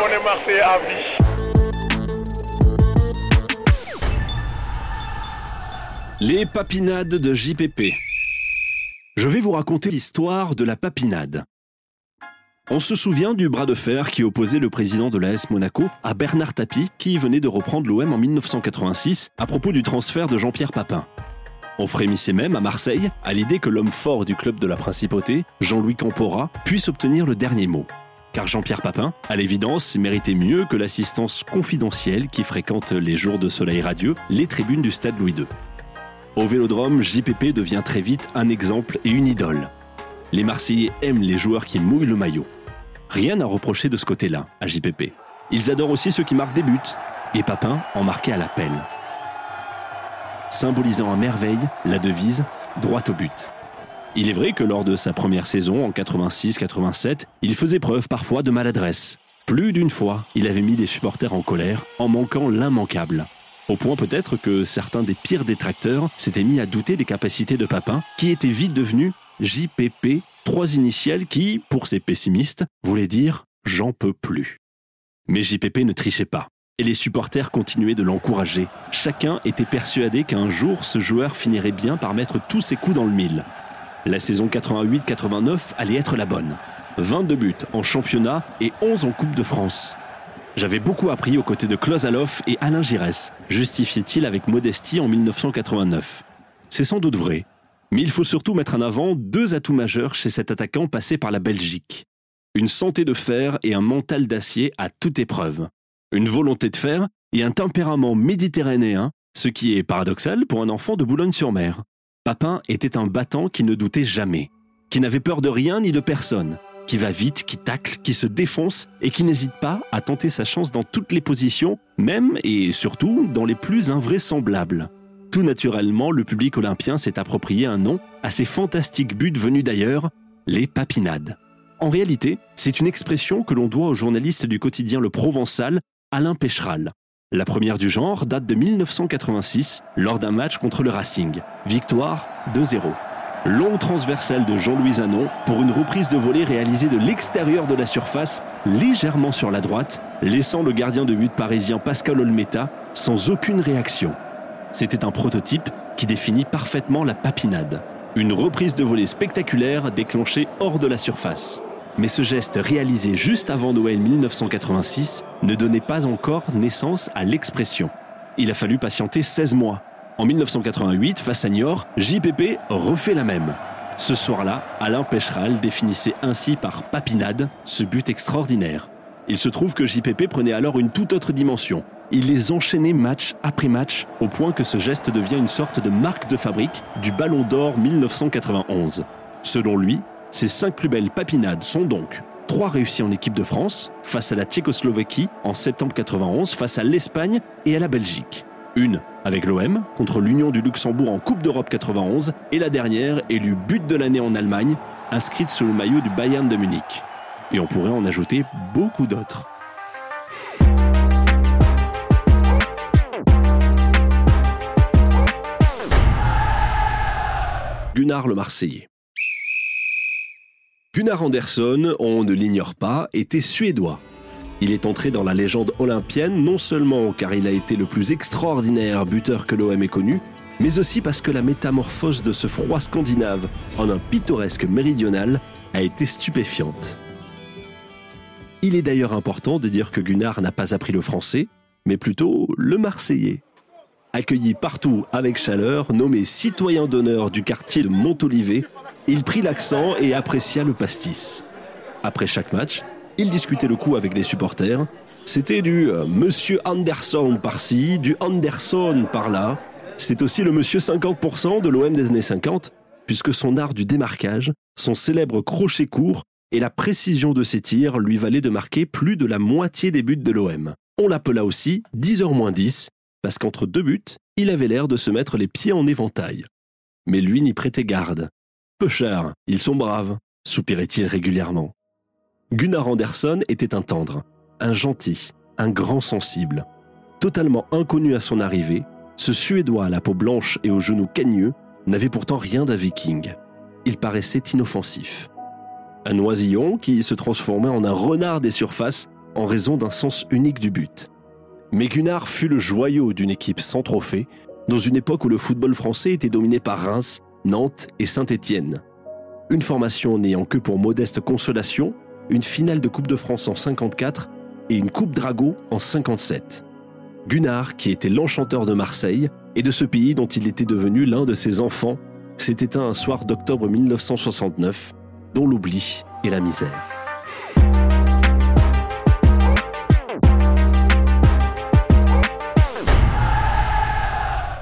On est Marseillais à vie. Les papinades de JPP. Je vais vous raconter l'histoire de la papinade. On se souvient du bras de fer qui opposait le président de l'AS Monaco à Bernard Tapie, qui venait de reprendre l'OM en 1986 à propos du transfert de Jean-Pierre Papin. On frémissait même à Marseille à l'idée que l'homme fort du club de la Principauté, Jean-Louis Campora, puisse obtenir le dernier mot. Car Jean-Pierre Papin, à l'évidence, méritait mieux que l'assistance confidentielle qui fréquente les jours de soleil radieux les tribunes du stade Louis II. Au vélodrome, JPP devient très vite un exemple et une idole. Les Marseillais aiment les joueurs qui mouillent le maillot. Rien à reprocher de ce côté-là, à JPP. Ils adorent aussi ceux qui marquent des buts. Et Papin en marquait à la pelle. Symbolisant à merveille la devise droit au but. Il est vrai que lors de sa première saison, en 86-87, il faisait preuve parfois de maladresse. Plus d'une fois, il avait mis les supporters en colère en manquant l'immanquable. Au point peut-être que certains des pires détracteurs s'étaient mis à douter des capacités de Papin, qui était vite devenu JPP, trois initiales qui, pour ces pessimistes, voulaient dire j'en peux plus. Mais JPP ne trichait pas. Et les supporters continuaient de l'encourager. Chacun était persuadé qu'un jour ce joueur finirait bien par mettre tous ses coups dans le mille. La saison 88-89 allait être la bonne. 22 buts en championnat et 11 en Coupe de France. J'avais beaucoup appris aux côtés de Klozalov et Alain Giresse, justifiait-il avec modestie en 1989. C'est sans doute vrai, mais il faut surtout mettre en avant deux atouts majeurs chez cet attaquant passé par la Belgique. Une santé de fer et un mental d'acier à toute épreuve. Une volonté de fer et un tempérament méditerranéen, ce qui est paradoxal pour un enfant de Boulogne-sur-Mer. Papin était un battant qui ne doutait jamais, qui n'avait peur de rien ni de personne, qui va vite, qui tacle, qui se défonce et qui n'hésite pas à tenter sa chance dans toutes les positions, même et surtout dans les plus invraisemblables. Tout naturellement, le public olympien s'est approprié un nom à ces fantastiques buts venus d'ailleurs, les papinades. En réalité, c'est une expression que l'on doit au journaliste du quotidien Le Provençal, Alain Pécheral. La première du genre date de 1986, lors d'un match contre le Racing. Victoire 2-0 long transversale de Jean-Louis Zanon pour une reprise de volée réalisée de l'extérieur de la surface, légèrement sur la droite, laissant le gardien de but parisien Pascal Olmeta sans aucune réaction. C'était un prototype qui définit parfaitement la papinade. Une reprise de volée spectaculaire déclenchée hors de la surface. Mais ce geste réalisé juste avant Noël 1986 ne donnait pas encore naissance à l'expression. Il a fallu patienter 16 mois en 1988, face à Niort, JPP refait la même. Ce soir-là, Alain Pécheral définissait ainsi par papinade ce but extraordinaire. Il se trouve que JPP prenait alors une toute autre dimension. Il les enchaînait match après match, au point que ce geste devient une sorte de marque de fabrique du Ballon d'Or 1991. Selon lui, ses cinq plus belles papinades sont donc trois réussies en équipe de France, face à la Tchécoslovaquie en septembre 91, face à l'Espagne et à la Belgique. Une avec l'OM contre l'Union du Luxembourg en Coupe d'Europe 91 et la dernière élue but de l'année en Allemagne, inscrite sous le maillot du Bayern de Munich. Et on pourrait en ajouter beaucoup d'autres. Gunnar le Marseillais. Gunnar Andersson, on ne l'ignore pas, était suédois. Il est entré dans la légende olympienne non seulement car il a été le plus extraordinaire buteur que l'OM ait connu, mais aussi parce que la métamorphose de ce froid scandinave en un pittoresque méridional a été stupéfiante. Il est d'ailleurs important de dire que Gunnar n'a pas appris le français, mais plutôt le marseillais. Accueilli partout avec chaleur, nommé citoyen d'honneur du quartier de Montolivet, il prit l'accent et apprécia le pastis. Après chaque match, il discutait le coup avec les supporters. C'était du euh, Monsieur Anderson par-ci, du Anderson par-là. C'était aussi le Monsieur 50% de l'OM des années 50, puisque son art du démarquage, son célèbre crochet court et la précision de ses tirs lui valaient de marquer plus de la moitié des buts de l'OM. On l'appela aussi 10h moins 10, parce qu'entre deux buts, il avait l'air de se mettre les pieds en éventail. Mais lui n'y prêtait garde. Peu cher, ils sont braves, soupirait-il régulièrement. Gunnar Anderson était un tendre, un gentil, un grand sensible. Totalement inconnu à son arrivée, ce Suédois à la peau blanche et aux genoux cagneux n'avait pourtant rien d'un viking. Il paraissait inoffensif. Un oisillon qui se transformait en un renard des surfaces en raison d'un sens unique du but. Mais Gunnar fut le joyau d'une équipe sans trophée, dans une époque où le football français était dominé par Reims, Nantes et Saint-Étienne. Une formation n'ayant que pour modeste consolation une finale de Coupe de France en 54 et une Coupe Drago en 57. Gunnar, qui était l'enchanteur de Marseille et de ce pays dont il était devenu l'un de ses enfants, s'est éteint un soir d'octobre 1969, dont l'oubli et la misère.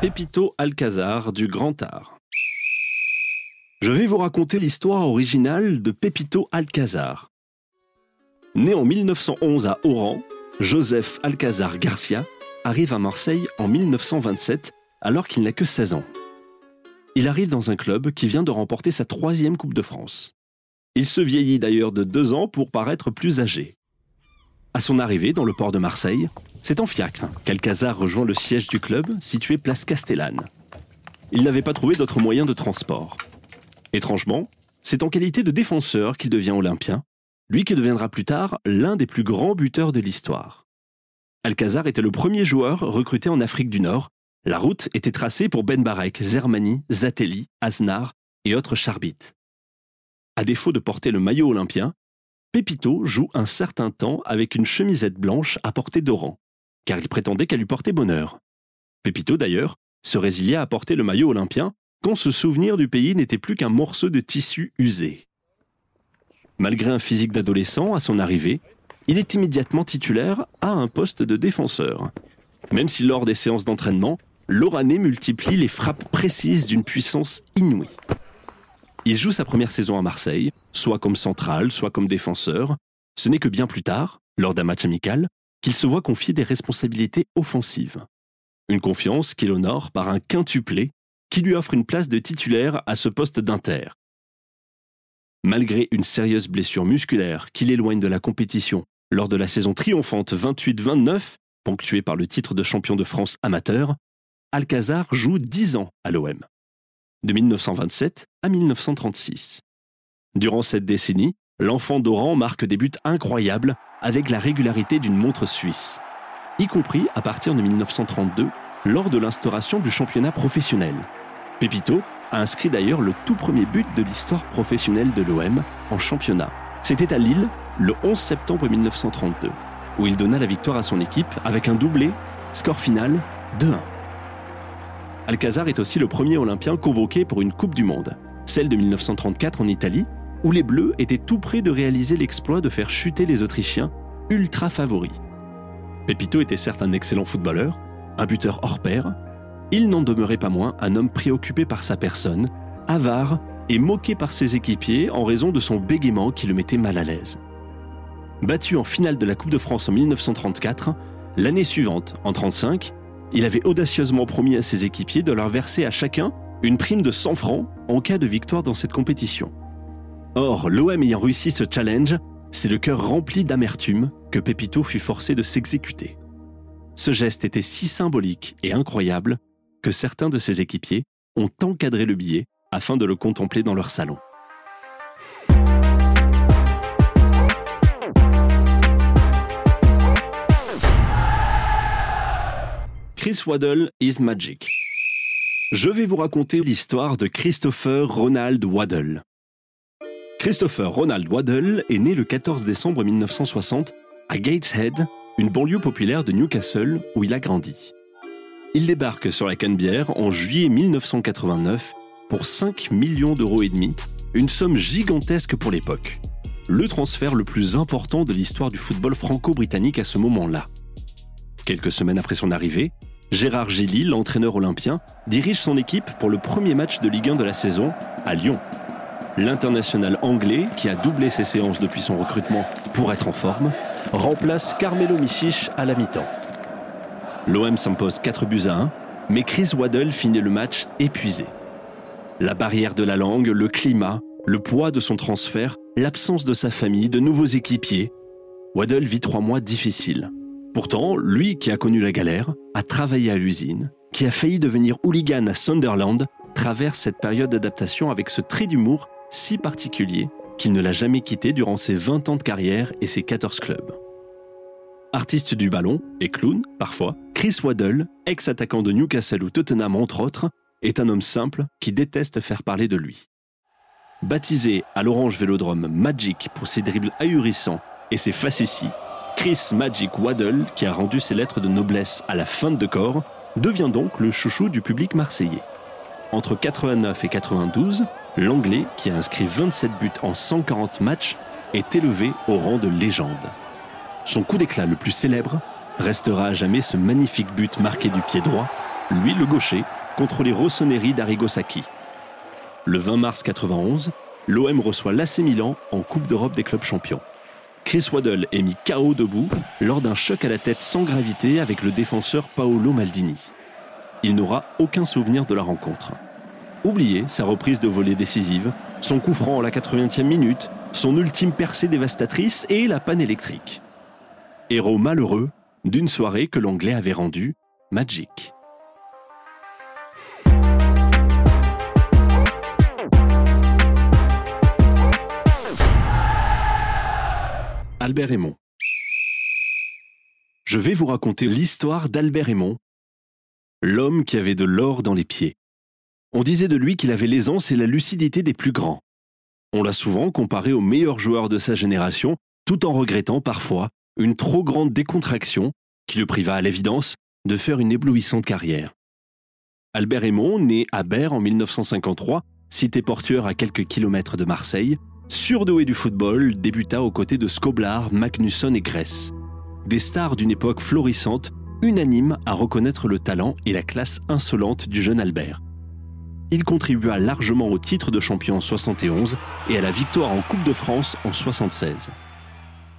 Pepito Alcazar du Grand Art. Je vais vous raconter l'histoire originale de Pepito Alcazar. Né en 1911 à Oran, Joseph Alcazar Garcia arrive à Marseille en 1927 alors qu'il n'a que 16 ans. Il arrive dans un club qui vient de remporter sa troisième Coupe de France. Il se vieillit d'ailleurs de deux ans pour paraître plus âgé. À son arrivée dans le port de Marseille, c'est en fiacre qu'Alcazar rejoint le siège du club situé place Castellane. Il n'avait pas trouvé d'autre moyen de transport. Étrangement, c'est en qualité de défenseur qu'il devient olympien, lui qui deviendra plus tard l'un des plus grands buteurs de l'histoire. Alcazar était le premier joueur recruté en Afrique du Nord. La route était tracée pour Ben Barek, Zermani, Zatelli, Aznar et autres charbites. À défaut de porter le maillot olympien, Pépito joue un certain temps avec une chemisette blanche à portée d'oran car il prétendait qu'elle lui portait bonheur. Pépito, d'ailleurs, se résiliait à porter le maillot olympien quand ce souvenir du pays n'était plus qu'un morceau de tissu usé. Malgré un physique d'adolescent à son arrivée, il est immédiatement titulaire à un poste de défenseur. Même si lors des séances d'entraînement, l'Oranais multiplie les frappes précises d'une puissance inouïe. Il joue sa première saison à Marseille, soit comme central, soit comme défenseur. Ce n'est que bien plus tard, lors d'un match amical, qu'il se voit confier des responsabilités offensives. Une confiance qu'il honore par un quintuplé qui lui offre une place de titulaire à ce poste d'inter. Malgré une sérieuse blessure musculaire qui l'éloigne de la compétition lors de la saison triomphante 28-29, ponctuée par le titre de champion de France amateur, Alcazar joue 10 ans à l'OM, de 1927 à 1936. Durant cette décennie, l'enfant d'Oran marque des buts incroyables avec la régularité d'une montre suisse, y compris à partir de 1932 lors de l'instauration du championnat professionnel. Pepito a inscrit d'ailleurs le tout premier but de l'histoire professionnelle de l'OM en championnat. C'était à Lille le 11 septembre 1932, où il donna la victoire à son équipe avec un doublé, score final 2-1. Alcazar est aussi le premier Olympien convoqué pour une Coupe du Monde, celle de 1934 en Italie, où les Bleus étaient tout près de réaliser l'exploit de faire chuter les Autrichiens, ultra favoris. Pepito était certes un excellent footballeur, un buteur hors pair, il n'en demeurait pas moins un homme préoccupé par sa personne, avare et moqué par ses équipiers en raison de son bégaiement qui le mettait mal à l'aise. Battu en finale de la Coupe de France en 1934, l'année suivante, en 1935, il avait audacieusement promis à ses équipiers de leur verser à chacun une prime de 100 francs en cas de victoire dans cette compétition. Or, l'OM ayant réussi ce challenge, c'est le cœur rempli d'amertume que Pepito fut forcé de s'exécuter. Ce geste était si symbolique et incroyable que certains de ses équipiers ont encadré le billet afin de le contempler dans leur salon. Chris Waddle is magic. Je vais vous raconter l'histoire de Christopher Ronald Waddle. Christopher Ronald Waddle est né le 14 décembre 1960 à Gateshead, une banlieue populaire de Newcastle où il a grandi. Il débarque sur la Canebière en juillet 1989 pour 5 millions d'euros et demi, une somme gigantesque pour l'époque. Le transfert le plus important de l'histoire du football franco-britannique à ce moment-là. Quelques semaines après son arrivée, Gérard Gilly, l'entraîneur olympien, dirige son équipe pour le premier match de Ligue 1 de la saison à Lyon. L'international anglais, qui a doublé ses séances depuis son recrutement pour être en forme, remplace Carmelo Michich à la mi-temps. L'OM s'impose 4 buts à 1, mais Chris Waddle finit le match épuisé. La barrière de la langue, le climat, le poids de son transfert, l'absence de sa famille, de nouveaux équipiers, Waddle vit trois mois difficiles. Pourtant, lui qui a connu la galère, a travaillé à l'usine, qui a failli devenir hooligan à Sunderland, traverse cette période d'adaptation avec ce trait d'humour si particulier qu'il ne l'a jamais quitté durant ses 20 ans de carrière et ses 14 clubs. Artiste du ballon et clown, parfois, Chris Waddle, ex-attaquant de Newcastle ou Tottenham entre autres, est un homme simple qui déteste faire parler de lui. Baptisé à l'Orange Vélodrome Magic pour ses dribbles ahurissants et ses facéties, Chris Magic Waddle, qui a rendu ses lettres de noblesse à la fin de corps, devient donc le chouchou du public marseillais. Entre 89 et 92, l'Anglais, qui a inscrit 27 buts en 140 matchs, est élevé au rang de légende. Son coup d'éclat le plus célèbre restera à jamais ce magnifique but marqué du pied droit, lui le gaucher, contre les rossonneries d'Arrigo Sacchi. Le 20 mars 91, l'OM reçoit l'AC Milan en Coupe d'Europe des clubs champions. Chris Waddle est mis KO debout lors d'un choc à la tête sans gravité avec le défenseur Paolo Maldini. Il n'aura aucun souvenir de la rencontre. Oubliez sa reprise de volée décisive, son coup franc à la 80e minute, son ultime percée dévastatrice et la panne électrique. Héros malheureux d'une soirée que l'anglais avait rendue magique. Albert Raymond. Je vais vous raconter l'histoire d'Albert Raymond, l'homme qui avait de l'or dans les pieds. On disait de lui qu'il avait l'aisance et la lucidité des plus grands. On l'a souvent comparé aux meilleurs joueurs de sa génération, tout en regrettant parfois une trop grande décontraction qui le priva à l'évidence de faire une éblouissante carrière. Albert Raymond, né à Berre en 1953, cité portuaire à quelques kilomètres de Marseille, surdoué du football, débuta aux côtés de Skoblar, Magnusson et Gress. Des stars d'une époque florissante, unanimes à reconnaître le talent et la classe insolente du jeune Albert. Il contribua largement au titre de champion en 71 et à la victoire en Coupe de France en 76.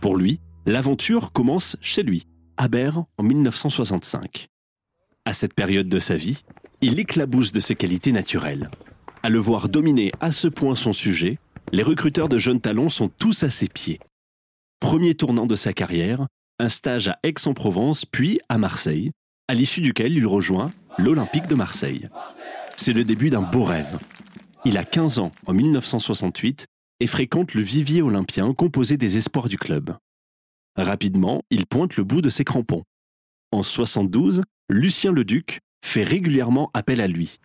Pour lui, L'aventure commence chez lui, à Berre, en 1965. À cette période de sa vie, il éclabousse de ses qualités naturelles. À le voir dominer à ce point son sujet, les recruteurs de jeunes talents sont tous à ses pieds. Premier tournant de sa carrière, un stage à Aix-en-Provence puis à Marseille, à l'issue duquel il rejoint l'Olympique de Marseille. C'est le début d'un beau rêve. Il a 15 ans en 1968 et fréquente le vivier olympien composé des espoirs du club. Rapidement, il pointe le bout de ses crampons. En 72, Lucien Leduc fait régulièrement appel à lui.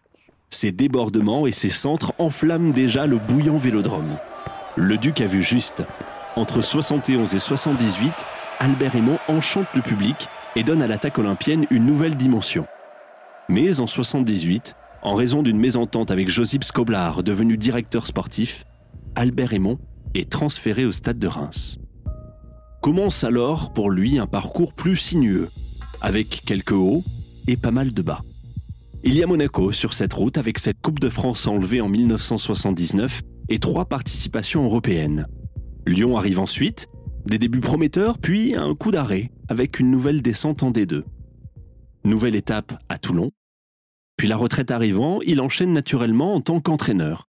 Ses débordements et ses centres enflamment déjà le bouillant vélodrome. Le Duc a vu juste. Entre 71 et 78, Albert Raymond enchante le public et donne à l'attaque olympienne une nouvelle dimension. Mais en 78, en raison d'une mésentente avec Josip Skoblar, devenu directeur sportif, Albert Raymond est transféré au stade de Reims. Commence alors pour lui un parcours plus sinueux, avec quelques hauts et pas mal de bas. Il y a Monaco sur cette route avec cette Coupe de France enlevée en 1979 et trois participations européennes. Lyon arrive ensuite, des débuts prometteurs, puis un coup d'arrêt avec une nouvelle descente en D2. Nouvelle étape à Toulon. Puis la retraite arrivant, il enchaîne naturellement en tant qu'entraîneur.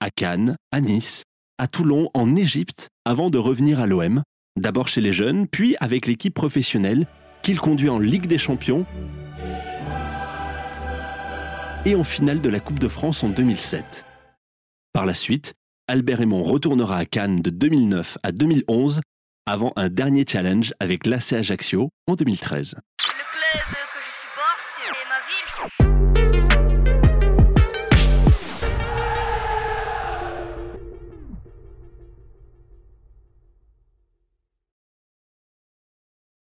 À Cannes, à Nice, à Toulon, en Égypte, avant de revenir à l'OM, D'abord chez les jeunes, puis avec l'équipe professionnelle qu'il conduit en Ligue des Champions et en finale de la Coupe de France en 2007. Par la suite, Albert Raymond retournera à Cannes de 2009 à 2011 avant un dernier challenge avec l'AC Ajaccio en 2013. Le club